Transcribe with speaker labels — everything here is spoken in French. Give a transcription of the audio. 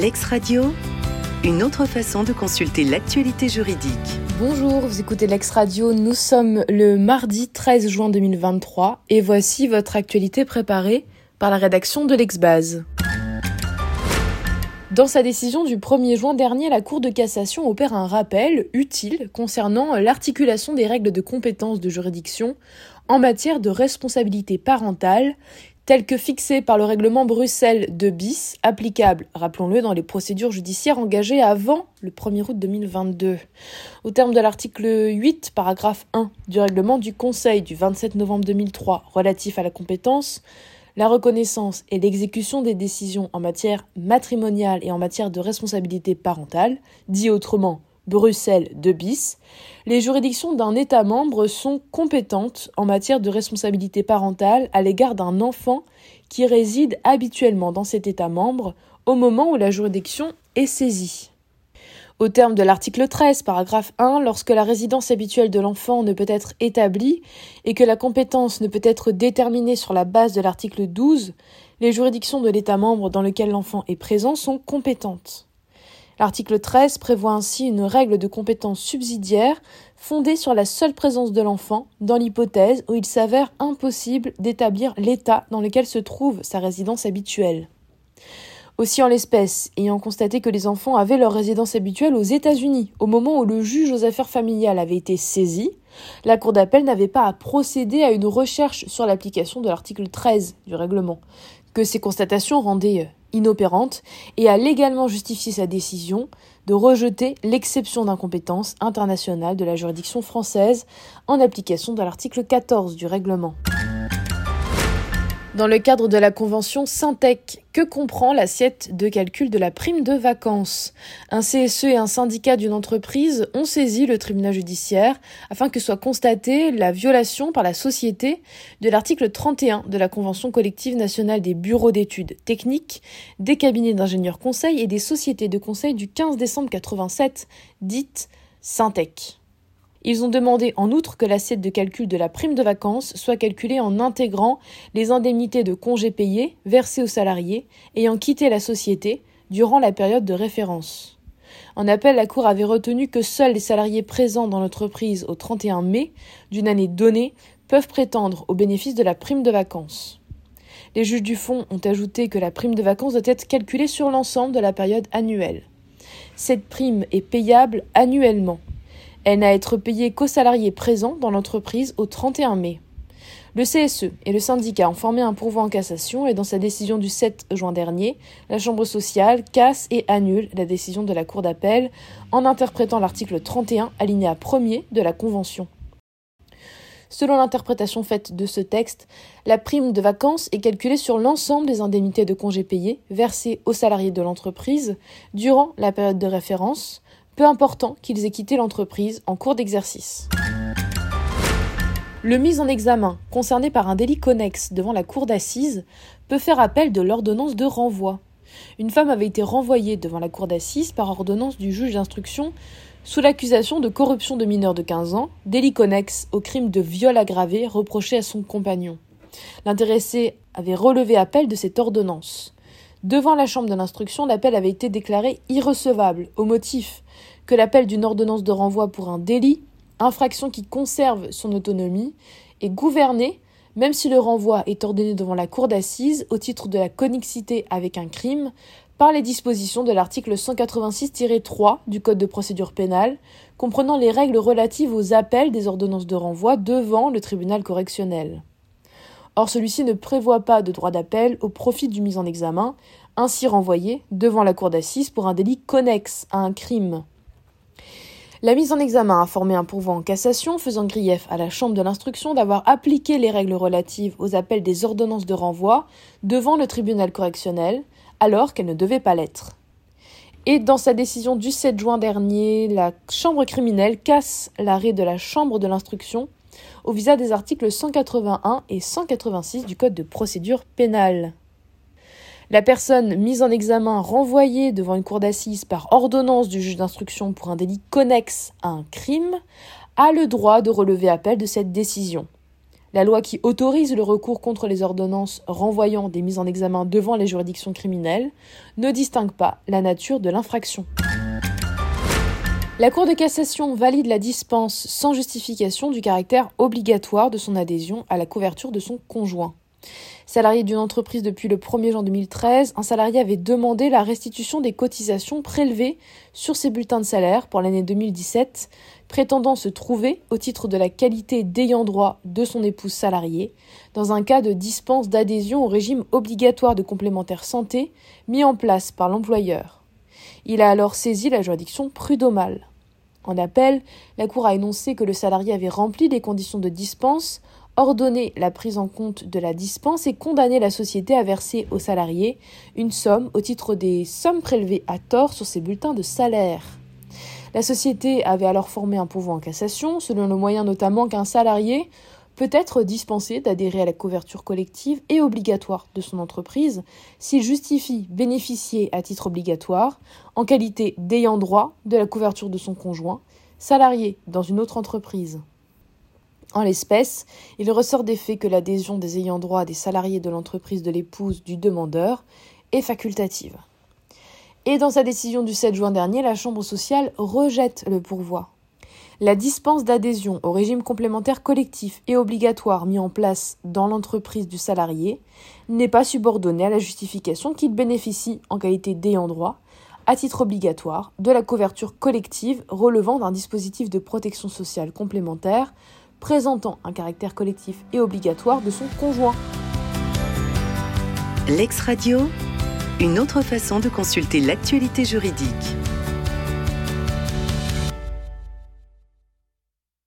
Speaker 1: Lex Radio, une autre façon de consulter l'actualité juridique.
Speaker 2: Bonjour, vous écoutez Lex Radio, nous sommes le mardi 13 juin 2023 et voici votre actualité préparée par la rédaction de l'Exbase. Dans sa décision du 1er juin dernier, la Cour de cassation opère un rappel utile concernant l'articulation des règles de compétence de juridiction en matière de responsabilité parentale telles que fixées par le règlement Bruxelles 2 bis, applicable, rappelons-le, dans les procédures judiciaires engagées avant le 1er août 2022. Au terme de l'article 8, paragraphe 1 du règlement du Conseil du 27 novembre 2003 relatif à la compétence, la reconnaissance et l'exécution des décisions en matière matrimoniale et en matière de responsabilité parentale, dit autrement Bruxelles 2 bis, les juridictions d'un État membre sont compétentes en matière de responsabilité parentale à l'égard d'un enfant qui réside habituellement dans cet État membre au moment où la juridiction est saisie. Au terme de l'article 13, paragraphe 1, lorsque la résidence habituelle de l'enfant ne peut être établie et que la compétence ne peut être déterminée sur la base de l'article 12, les juridictions de l'État membre dans lequel l'enfant est présent sont compétentes. L'article 13 prévoit ainsi une règle de compétence subsidiaire fondée sur la seule présence de l'enfant dans l'hypothèse où il s'avère impossible d'établir l'état dans lequel se trouve sa résidence habituelle. Aussi en l'espèce, ayant constaté que les enfants avaient leur résidence habituelle aux États-Unis au moment où le juge aux affaires familiales avait été saisi, la Cour d'appel n'avait pas à procéder à une recherche sur l'application de l'article 13 du règlement, que ces constatations rendaient inopérantes, et a légalement justifié sa décision de rejeter l'exception d'incompétence internationale de la juridiction française en application de l'article 14 du règlement. Dans le cadre de la convention Syntec, que comprend l'assiette de calcul de la prime de vacances? Un CSE et un syndicat d'une entreprise ont saisi le tribunal judiciaire afin que soit constatée la violation par la société de l'article 31 de la convention collective nationale des bureaux d'études techniques, des cabinets d'ingénieurs conseils et des sociétés de conseil du 15 décembre 87, dite Syntec. Ils ont demandé en outre que l'assiette de calcul de la prime de vacances soit calculée en intégrant les indemnités de congés payés versées aux salariés ayant quitté la société durant la période de référence. En appel, la Cour avait retenu que seuls les salariés présents dans l'entreprise au 31 mai d'une année donnée peuvent prétendre au bénéfice de la prime de vacances. Les juges du fond ont ajouté que la prime de vacances doit être calculée sur l'ensemble de la période annuelle. Cette prime est payable annuellement elle n'a à être payée qu'aux salariés présents dans l'entreprise au 31 mai. Le CSE et le syndicat ont formé un pourvoi en cassation et dans sa décision du 7 juin dernier, la Chambre sociale casse et annule la décision de la Cour d'appel en interprétant l'article 31 alinéa 1er de la Convention. Selon l'interprétation faite de ce texte, la prime de vacances est calculée sur l'ensemble des indemnités de congés payés versées aux salariés de l'entreprise durant la période de référence, peu important qu'ils aient quitté l'entreprise en cours d'exercice. Le mise en examen, concerné par un délit connexe devant la cour d'assises, peut faire appel de l'ordonnance de renvoi. Une femme avait été renvoyée devant la cour d'assises par ordonnance du juge d'instruction sous l'accusation de corruption de mineurs de 15 ans, délit connexe au crime de viol aggravé reproché à son compagnon. L'intéressé avait relevé appel de cette ordonnance. Devant la chambre de l'instruction, l'appel avait été déclaré irrecevable au motif que l'appel d'une ordonnance de renvoi pour un délit, infraction qui conserve son autonomie, est gouverné, même si le renvoi est ordonné devant la cour d'assises au titre de la connexité avec un crime, par les dispositions de l'article 186-3 du Code de procédure pénale, comprenant les règles relatives aux appels des ordonnances de renvoi devant le tribunal correctionnel. Or, celui-ci ne prévoit pas de droit d'appel au profit du mis en examen, ainsi renvoyé devant la cour d'assises pour un délit connexe à un crime. La mise en examen a formé un pourvoi en cassation faisant grief à la Chambre de l'instruction d'avoir appliqué les règles relatives aux appels des ordonnances de renvoi devant le tribunal correctionnel, alors qu'elles ne devaient pas l'être. Et dans sa décision du 7 juin dernier, la Chambre criminelle casse l'arrêt de la Chambre de l'instruction au visa des articles 181 et 186 du Code de procédure pénale. La personne mise en examen renvoyée devant une cour d'assises par ordonnance du juge d'instruction pour un délit connexe à un crime a le droit de relever appel de cette décision. La loi qui autorise le recours contre les ordonnances renvoyant des mises en examen devant les juridictions criminelles ne distingue pas la nature de l'infraction. La Cour de cassation valide la dispense sans justification du caractère obligatoire de son adhésion à la couverture de son conjoint. Salarié d'une entreprise depuis le 1er juin 2013, un salarié avait demandé la restitution des cotisations prélevées sur ses bulletins de salaire pour l'année 2017, prétendant se trouver, au titre de la qualité d'ayant droit de son épouse salariée, dans un cas de dispense d'adhésion au régime obligatoire de complémentaire santé mis en place par l'employeur. Il a alors saisi la juridiction prud'homale. En appel, la Cour a énoncé que le salarié avait rempli les conditions de dispense ordonner la prise en compte de la dispense et condamner la société à verser aux salariés une somme au titre des sommes prélevées à tort sur ses bulletins de salaire. La société avait alors formé un pourvoi en cassation, selon le moyen notamment qu'un salarié peut être dispensé d'adhérer à la couverture collective et obligatoire de son entreprise s'il justifie bénéficier à titre obligatoire, en qualité d'ayant droit de la couverture de son conjoint, salarié dans une autre entreprise. En l'espèce, il ressort des faits que l'adhésion des ayants droit des salariés de l'entreprise de l'épouse du demandeur est facultative. Et dans sa décision du 7 juin dernier, la Chambre sociale rejette le pourvoi. La dispense d'adhésion au régime complémentaire collectif et obligatoire mis en place dans l'entreprise du salarié n'est pas subordonnée à la justification qu'il bénéficie en qualité d'ayant droit, à titre obligatoire, de la couverture collective relevant d'un dispositif de protection sociale complémentaire présentant un caractère collectif et obligatoire de son conjoint.
Speaker 1: L'ex-radio, une autre façon de consulter l'actualité juridique.